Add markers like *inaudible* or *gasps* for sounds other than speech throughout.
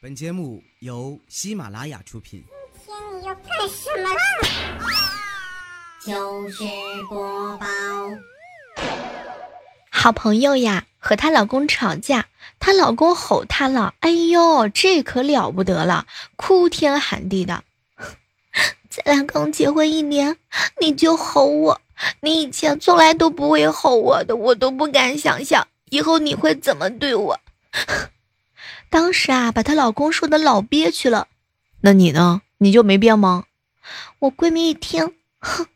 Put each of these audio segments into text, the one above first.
本节目由喜马拉雅出品。今天你要干什么啦？就是播报。好朋友呀，和她老公吵架，她老公吼她了，哎呦，这可了不得了，哭天喊地的。*laughs* 咱俩刚结婚一年，你就吼我，你以前从来都不会吼我的，我都不敢想象以后你会怎么对我。当时啊，把她老公说的老憋屈了。那你呢？你就没变吗？我闺蜜一听，哼，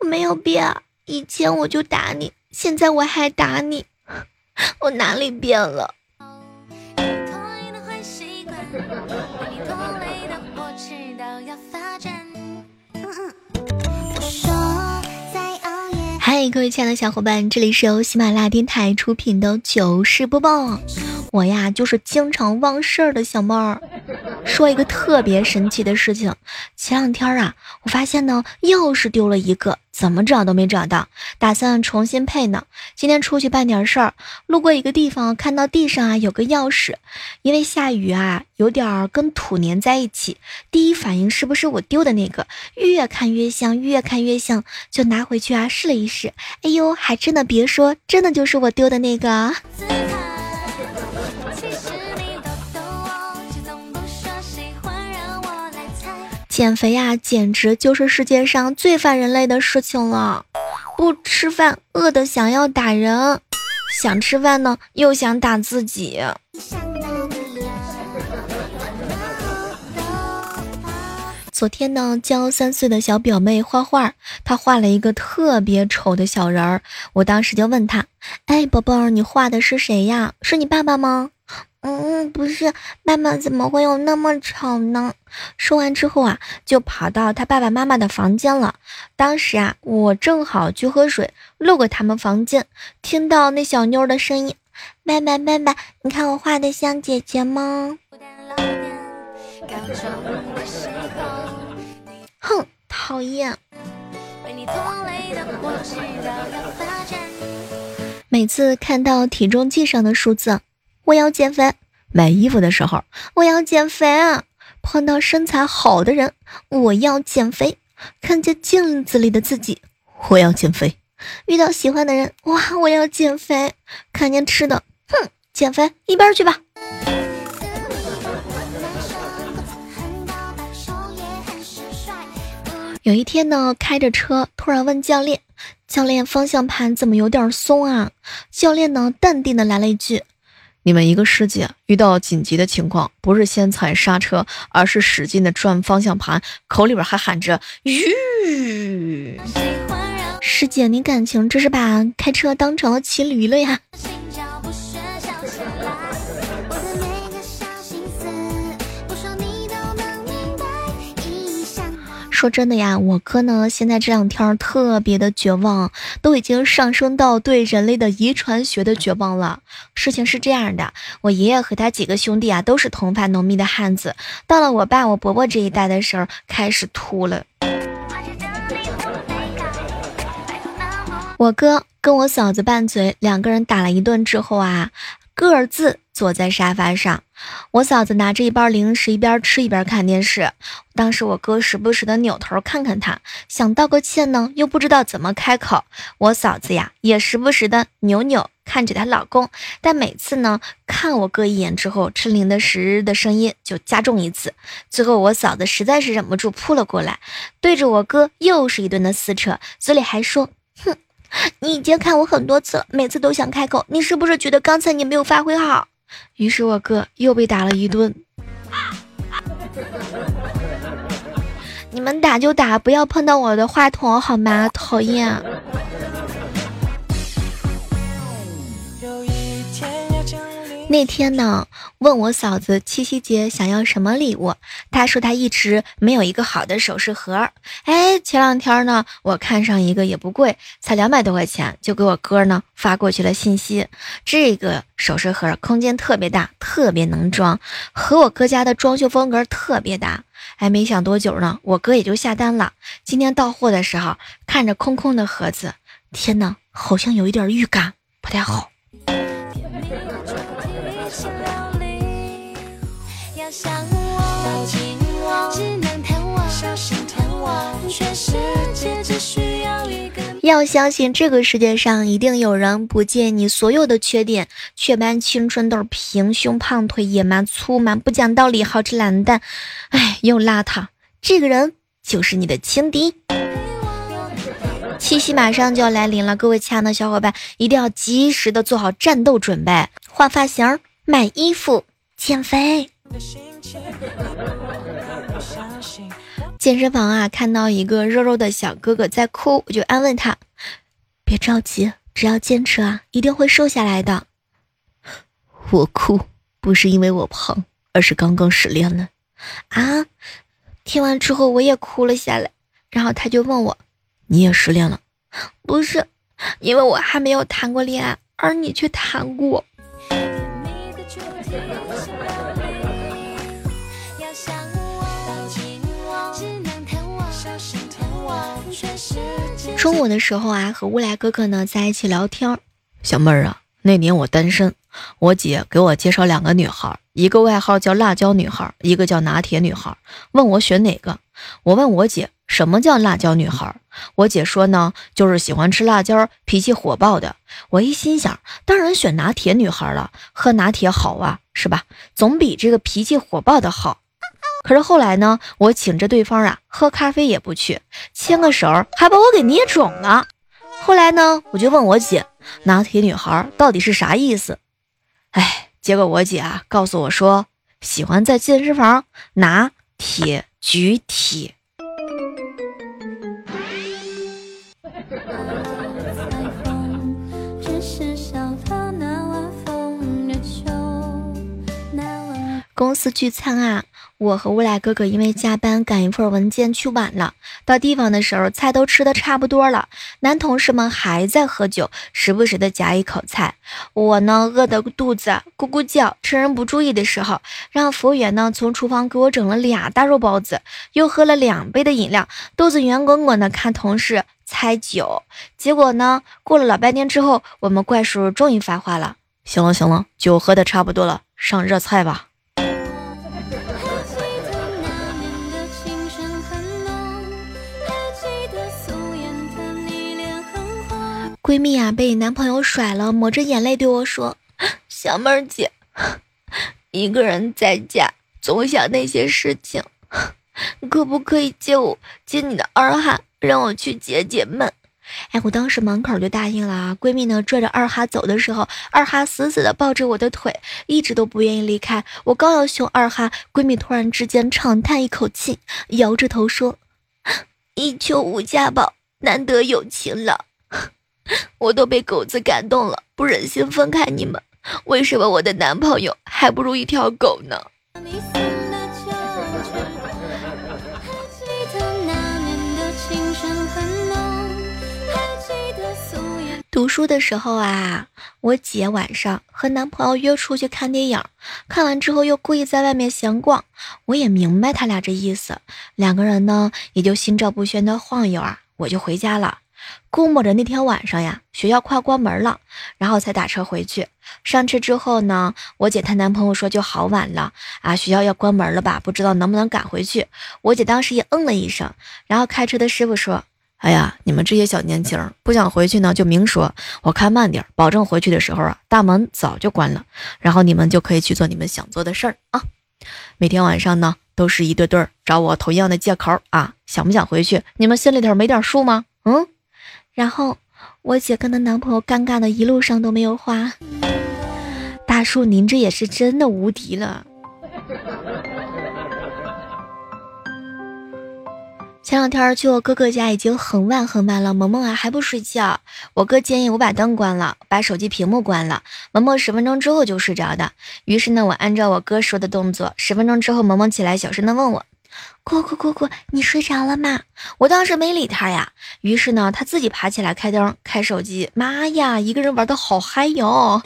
我没有变，以前我就打你。现在我还打你，我哪里变了？嗨，各位亲爱的小伙伴，这里是由喜马拉雅电台出品的糗事播报。我呀，就是经常忘事儿的小妹儿。说一个特别神奇的事情，前两天啊，我发现呢，钥匙丢了一个，怎么找都没找到，打算重新配呢。今天出去办点事儿，路过一个地方，看到地上啊有个钥匙，因为下雨啊，有点儿跟土粘在一起，第一反应是不是我丢的那个？越看越像，越看越像，就拿回去啊试了一试，哎呦，还真的别说，真的就是我丢的那个。减肥呀，简直就是世界上最烦人类的事情了。不吃饭，饿得想要打人；想吃饭呢，又想打自己。昨天呢，教三岁的小表妹画画，她画了一个特别丑的小人儿。我当时就问她：“哎，宝贝儿，你画的是谁呀？是你爸爸吗？”嗯，不是，爸爸怎么会有那么丑呢？说完之后啊，就跑到他爸爸妈妈的房间了。当时啊，我正好去喝水，路过他们房间，听到那小妞的声音：“爸爸，爸爸，你看我画的像姐姐吗？”哼，讨厌！每次看到体重计上的数字。我要减肥，买衣服的时候我要减肥啊！碰到身材好的人，我要减肥；看见镜子里的自己，我要减肥；遇到喜欢的人，哇，我要减肥；看见吃的，哼，减肥一边去吧。有一天呢，开着车突然问教练：“教练，方向盘怎么有点松啊？”教练呢，淡定的来了一句。你们一个师姐遇到紧急的情况，不是先踩刹车，而是使劲的转方向盘，口里边还喊着“吁”。师姐，你感情这是把开车当成了骑驴了呀？说真的呀，我哥呢，现在这两天特别的绝望，都已经上升到对人类的遗传学的绝望了。事情是这样的，我爷爷和他几个兄弟啊，都是头发浓密的汉子，到了我爸、我伯伯这一代的时候，开始秃了。我哥跟我嫂子拌嘴，两个人打了一顿之后啊。各自坐在沙发上，我嫂子拿着一包零食，一边吃一边看电视。当时我哥时不时的扭头看看他，想道个歉呢，又不知道怎么开口。我嫂子呀，也时不时的扭扭看着她老公，但每次呢，看我哥一眼之后，吃零的食的声音就加重一次。最后我嫂子实在是忍不住扑了过来，对着我哥又是一顿的撕扯，嘴里还说：“哼。” *laughs* 你已经看我很多次了，每次都想开口，你是不是觉得刚才你没有发挥好？*laughs* 于是我哥又被打了一顿。*laughs* 你们打就打，不要碰到我的话筒好吗？讨厌。那天呢，问我嫂子七夕节想要什么礼物，她说她一直没有一个好的首饰盒。哎，前两天呢，我看上一个也不贵，才两百多块钱，就给我哥呢发过去了信息。这个首饰盒空间特别大，特别能装，和我哥家的装修风格特别搭。哎，没想多久呢，我哥也就下单了。今天到货的时候，看着空空的盒子，天哪，好像有一点预感不太好。要相信这个世界上一定有人不介你所有的缺点，雀斑、青春痘、平胸、胖腿、野蛮、粗蛮、不讲道理、好吃懒蛋，哎，又邋遢。这个人就是你的情敌。七夕马上就要来临了，各位亲爱的小伙伴一定要及时的做好战斗准备，换发型、买衣服、减肥。健身房啊，看到一个肉肉的小哥哥在哭，我就安慰他：“别着急，只要坚持啊，一定会瘦下来的。”我哭不是因为我胖，而是刚刚失恋了。啊！听完之后我也哭了下来，然后他就问我：“你也失恋了？”不是，因为我还没有谈过恋爱，而你却谈过。中午的时候啊，和乌来哥哥呢在一起聊天。小妹儿啊，那年我单身，我姐给我介绍两个女孩，一个外号叫辣椒女孩，一个叫拿铁女孩，问我选哪个。我问我姐什么叫辣椒女孩，我姐说呢，就是喜欢吃辣椒、脾气火爆的。我一心想，当然选拿铁女孩了，喝拿铁好啊，是吧？总比这个脾气火爆的好。可是后来呢，我请着对方啊喝咖啡也不去，牵个手还把我给捏肿了。后来呢，我就问我姐，拿铁女孩到底是啥意思？哎，结果我姐啊告诉我说，喜欢在健身房拿铁举铁。公司聚餐啊。我和乌来哥哥因为加班赶一份文件去晚了，到地方的时候菜都吃的差不多了，男同事们还在喝酒，时不时的夹一口菜。我呢饿得肚子咕咕叫，趁人不注意的时候，让服务员呢从厨房给我整了俩大肉包子，又喝了两杯的饮料，肚子圆滚滚的看同事猜酒。结果呢过了老半天之后，我们怪叔叔终于发话了：行了行了，酒喝的差不多了，上热菜吧。闺蜜啊，被男朋友甩了，抹着眼泪对我说：“ *gasps* 小妹儿姐，*gasps* 一个人在家总想那些事情，*laughs* 可不可以借我借你的二哈，让我去解解闷？”哎，我当时满口就答应了啊。闺蜜呢，拽着二哈走的时候，二哈死死的抱着我的腿，一直都不愿意离开。我刚要凶二哈，闺蜜突然之间长叹一口气，摇着头说：“ *gasps* 一秋无家宝，难得有情郎。”我都被狗子感动了，不忍心分开你们。为什么我的男朋友还不如一条狗呢？读书的时候啊，我姐晚上和男朋友约出去看电影，看完之后又故意在外面闲逛。我也明白他俩这意思，两个人呢也就心照不宣的晃悠啊，我就回家了。估摸着那天晚上呀，学校快关门了，然后才打车回去。上车之后呢，我姐她男朋友说就好晚了啊，学校要关门了吧？不知道能不能赶回去。我姐当时也嗯了一声，然后开车的师傅说：“哎呀，你们这些小年轻不想回去呢，就明说，我开慢点，保证回去的时候啊，大门早就关了，然后你们就可以去做你们想做的事儿啊。每天晚上呢，都是一对对找我同样的借口啊，想不想回去？你们心里头没点数吗？嗯。”然后，我姐跟她男朋友尴尬的一路上都没有话。大叔，您这也是真的无敌了。前两天去我哥哥家，已经很晚很晚了，萌萌啊还不睡觉。我哥建议我把灯关了，把手机屏幕关了，萌萌十分钟之后就睡着的。于是呢，我按照我哥说的动作，十分钟之后，萌萌起来小声的问我。姑姑姑姑，你睡着了吗？我当时没理他呀。于是呢，他自己爬起来开灯、开手机。妈呀，一个人玩的好嗨哟！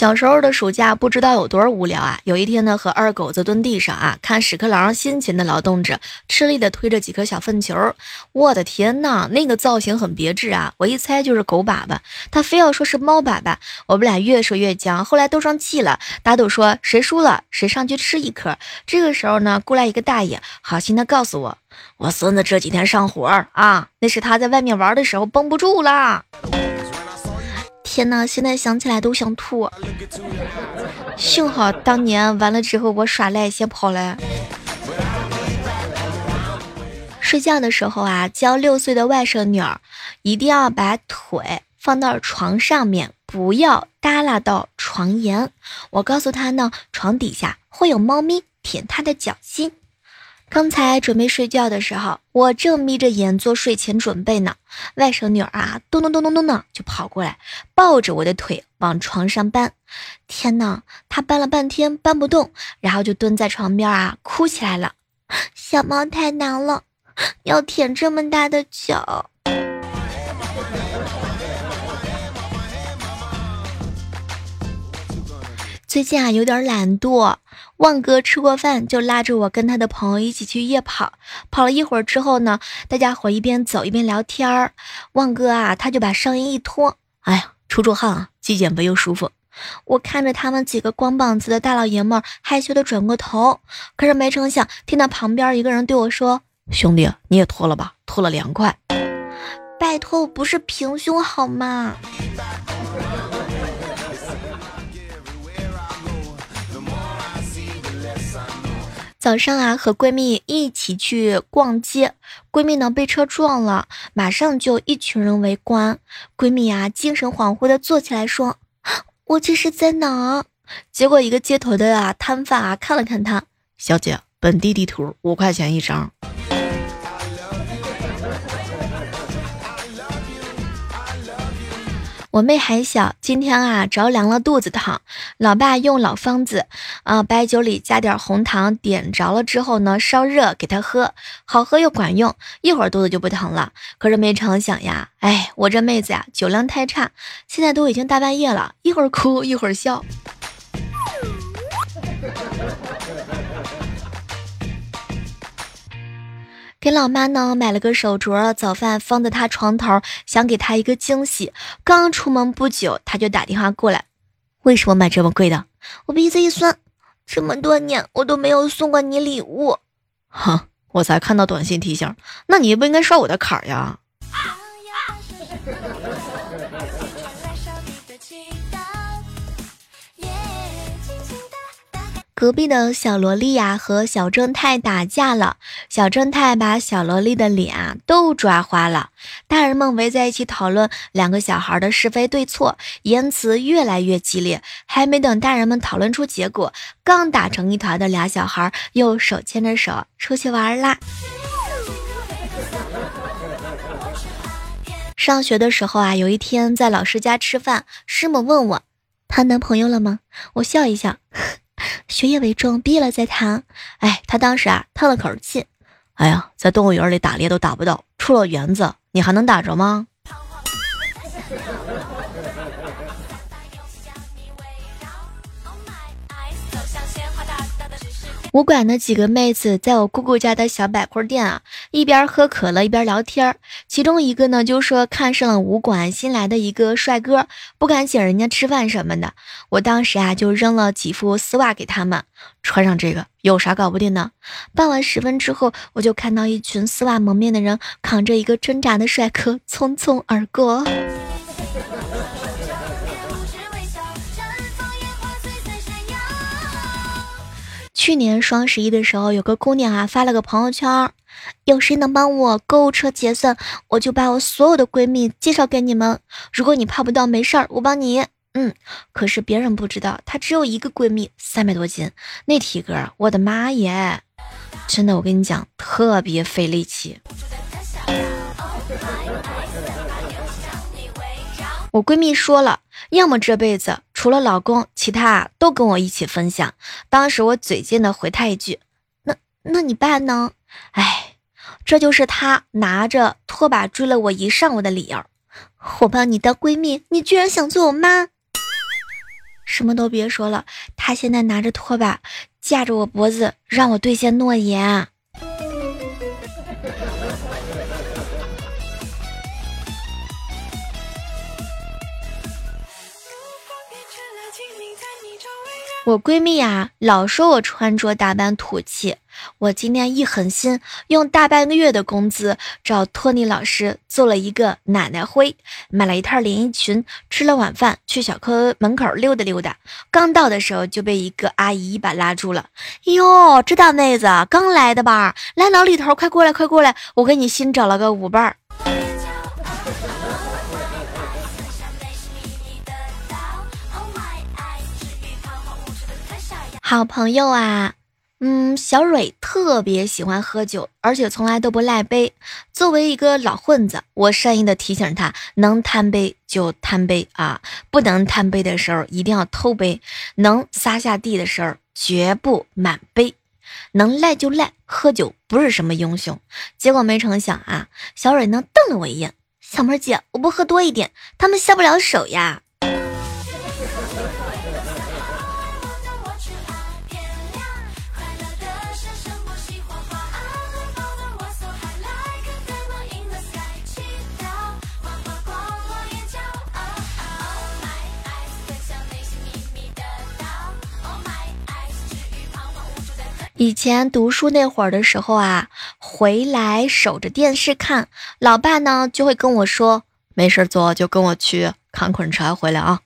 小时候的暑假不知道有多无聊啊！有一天呢，和二狗子蹲地上啊，看屎壳郎辛勤的劳动着，吃力的推着几颗小粪球。我的天呐，那个造型很别致啊！我一猜就是狗粑粑，他非要说是猫粑粑。我们俩越说越僵，后来都生气了，打赌说谁输了谁上去吃一颗。这个时候呢，过来一个大爷，好心的告诉我，我孙子这几天上火啊，那是他在外面玩的时候绷不住了。天呐，现在想起来都想吐。幸好当年完了之后，我耍赖先跑了。睡觉的时候啊，教六岁的外甥女儿一定要把腿放到床上面，不要耷拉到床沿。我告诉她呢，床底下会有猫咪舔她的脚心。刚才准备睡觉的时候，我正眯着眼做睡前准备呢。外甥女儿啊，咚咚咚咚咚的就跑过来，抱着我的腿往床上搬。天哪，她搬了半天搬不动，然后就蹲在床边啊，哭起来了。小猫太难了，要舔这么大的脚。最近啊，有点懒惰。旺哥吃过饭就拉着我跟他的朋友一起去夜跑。跑了一会儿之后呢，大家伙一边走一边聊天儿。旺哥啊，他就把上衣一脱，哎呀，出出汗啊，既减肥又舒服。我看着他们几个光膀子的大老爷们儿，害羞的转过头，可是没成想，听到旁边一个人对我说：“兄弟，你也脱了吧，脱了凉快。”拜托，我不是平胸好吗？早上啊，和闺蜜一起去逛街，闺蜜呢被车撞了，马上就一群人围观。闺蜜啊，精神恍惚的坐起来说：“我这是在哪？”结果一个街头的啊摊贩啊看了看她，小姐，本地地图五块钱一张。我妹还小，今天啊着凉了，肚子疼。老爸用老方子，啊白酒里加点红糖，点着了之后呢烧热给她喝，好喝又管用，一会儿肚子就不疼了。可是没成想呀，哎，我这妹子呀酒量太差，现在都已经大半夜了，一会儿哭一会儿笑。*laughs* 给老妈呢买了个手镯，早饭放在她床头，想给她一个惊喜。刚出门不久，她就打电话过来，为什么买这么贵的？我鼻子一酸，这么多年我都没有送过你礼物。哼，我才看到短信提醒，那你不应该刷我的卡呀。隔壁的小萝莉呀和小正太打架了，小正太把小萝莉的脸啊都抓花了。大人们围在一起讨论两个小孩的是非对错，言辞越来越激烈。还没等大人们讨论出结果，刚打成一团的俩小孩又手牵着手出去玩啦。上学的时候啊，有一天在老师家吃饭，师母问我谈男朋友了吗？我笑一笑。学业为重，毕了再谈。哎，他当时啊叹了口气，哎呀，在动物园里打猎都打不到，出了园子你还能打着吗？武馆的几个妹子在我姑姑家的小百货店啊，一边喝可乐一边聊天儿。其中一个呢就说看上了武馆新来的一个帅哥，不敢请人家吃饭什么的。我当时啊就扔了几副丝袜给他们，穿上这个有啥搞不定的？傍晚时分之后，我就看到一群丝袜蒙面的人扛着一个挣扎的帅哥匆匆而过。去年双十一的时候，有个姑娘啊发了个朋友圈，有谁能帮我购物车结算，我就把我所有的闺蜜介绍给你们。如果你泡不到，没事儿，我帮你。嗯，可是别人不知道，她只有一个闺蜜，三百多斤，那体格，我的妈耶！真的，我跟你讲，特别费力气。我闺蜜说了，要么这辈子除了老公，其他都跟我一起分享。当时我嘴贱的回他一句：“那那你爸呢？”哎，这就是他拿着拖把追了我一上午的理由。我把你当闺蜜，你居然想做我妈？什么都别说了，他现在拿着拖把架着我脖子，让我兑现诺言。我闺蜜啊，老说我穿着打扮土气。我今天一狠心，用大半个月的工资找托尼老师做了一个奶奶灰，买了一套连衣裙，吃了晚饭，去小科门口溜达溜达。刚到的时候就被一个阿姨一把拉住了。哟，这大妹子刚来的吧？来老李头，快过来，快过来，我给你新找了个舞伴好朋友啊，嗯，小蕊特别喜欢喝酒，而且从来都不赖杯。作为一个老混子，我善意的提醒他，能贪杯就贪杯啊，不能贪杯的时候一定要偷杯，能撒下地的时候绝不满杯，能赖就赖，喝酒不是什么英雄。结果没成想啊，小蕊呢瞪了我一眼，小妹姐，我不喝多一点，他们下不了手呀。以前读书那会儿的时候啊，回来守着电视看，老爸呢就会跟我说：“没事做就跟我去砍捆柴回来啊。”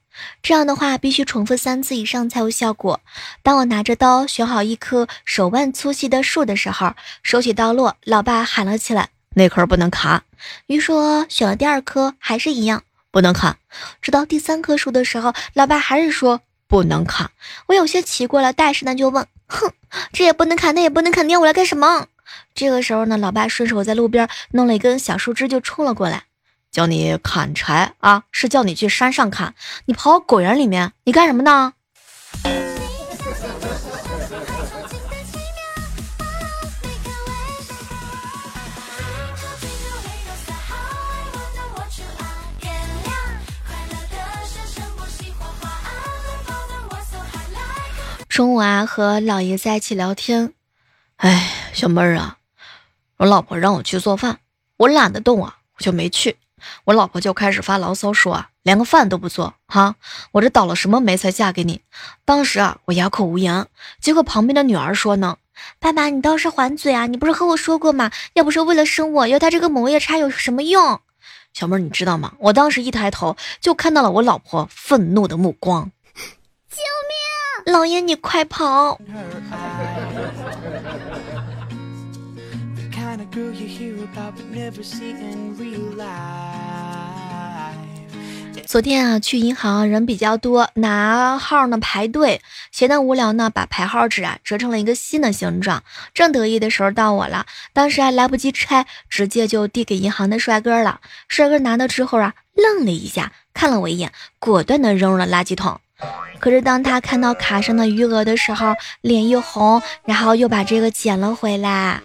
这样的话必须重复三次以上才有效果。当我拿着刀选好一棵手腕粗细的树的时候，手起刀落，老爸喊了起来：“那棵不能砍。”于是选了第二棵，还是一样不能砍。直到第三棵树的时候，老爸还是说不能砍。我有些奇怪了，但是呢就问。哼，这也不能砍，那也不能砍，你要我来干什么？这个时候呢，老爸顺手在路边弄了一根小树枝就冲了过来，叫你砍柴啊，是叫你去山上砍，你跑果园里面，你干什么呢？中午啊，和老爷在一起聊天。哎，小妹儿啊，我老婆让我去做饭，我懒得动啊，我就没去。我老婆就开始发牢骚说啊，连个饭都不做哈，我这倒了什么霉才嫁给你？当时啊，我哑口无言。结果旁边的女儿说呢，爸爸你倒是还嘴啊，你不是和我说过吗？要不是为了生我，要他这个猛夜叉有什么用？小妹儿你知道吗？我当时一抬头就看到了我老婆愤怒的目光。老爷，你快跑！昨天啊，去银行人比较多，拿号呢排队，闲得无聊呢，把排号纸啊折成了一个新的形状。正得意的时候到我了，当时还来不及拆，直接就递给银行的帅哥了。帅哥拿到之后啊，愣了一下，看了我一眼，果断的扔入了垃圾桶。可是当他看到卡上的余额的时候，脸一红，然后又把这个捡了回来。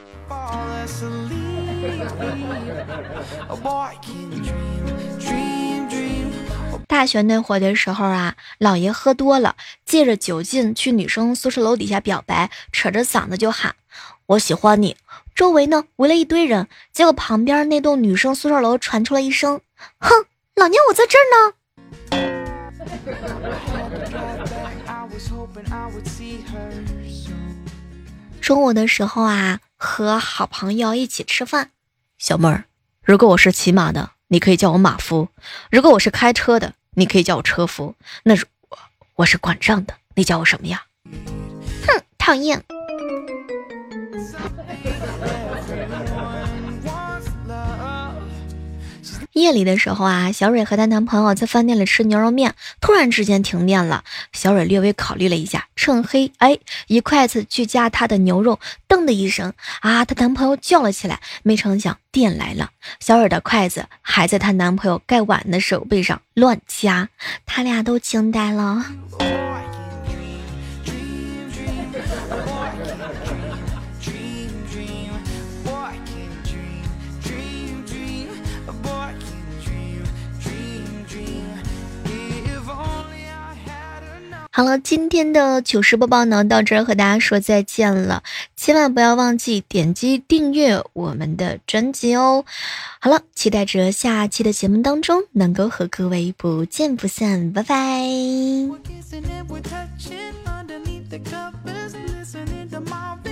大学那会儿的时候啊，老爷喝多了，借着酒劲去女生宿舍楼底下表白，扯着嗓子就喊：“我喜欢你。”周围呢围了一堆人，结果旁边那栋女生宿舍楼传出了一声：“哼，老娘我在这儿呢。”中午的时候啊，和好朋友一起吃饭。小妹儿，如果我是骑马的，你可以叫我马夫；如果我是开车的，你可以叫我车夫。那如果我是管账的，你叫我什么呀？哼，讨厌。夜里的时候啊，小蕊和她男朋友在饭店里吃牛肉面，突然之间停电了。小蕊略微考虑了一下，趁黑，哎，一筷子去夹她的牛肉，噔的一声，啊，她男朋友叫了起来。没成想电来了，小蕊的筷子还在她男朋友盖碗的手背上乱夹，他俩都惊呆了。好了，今天的糗事播报呢，到这儿和大家说再见了。千万不要忘记点击订阅我们的专辑哦。好了，期待着下期的节目当中能够和各位不见不散，拜拜。We're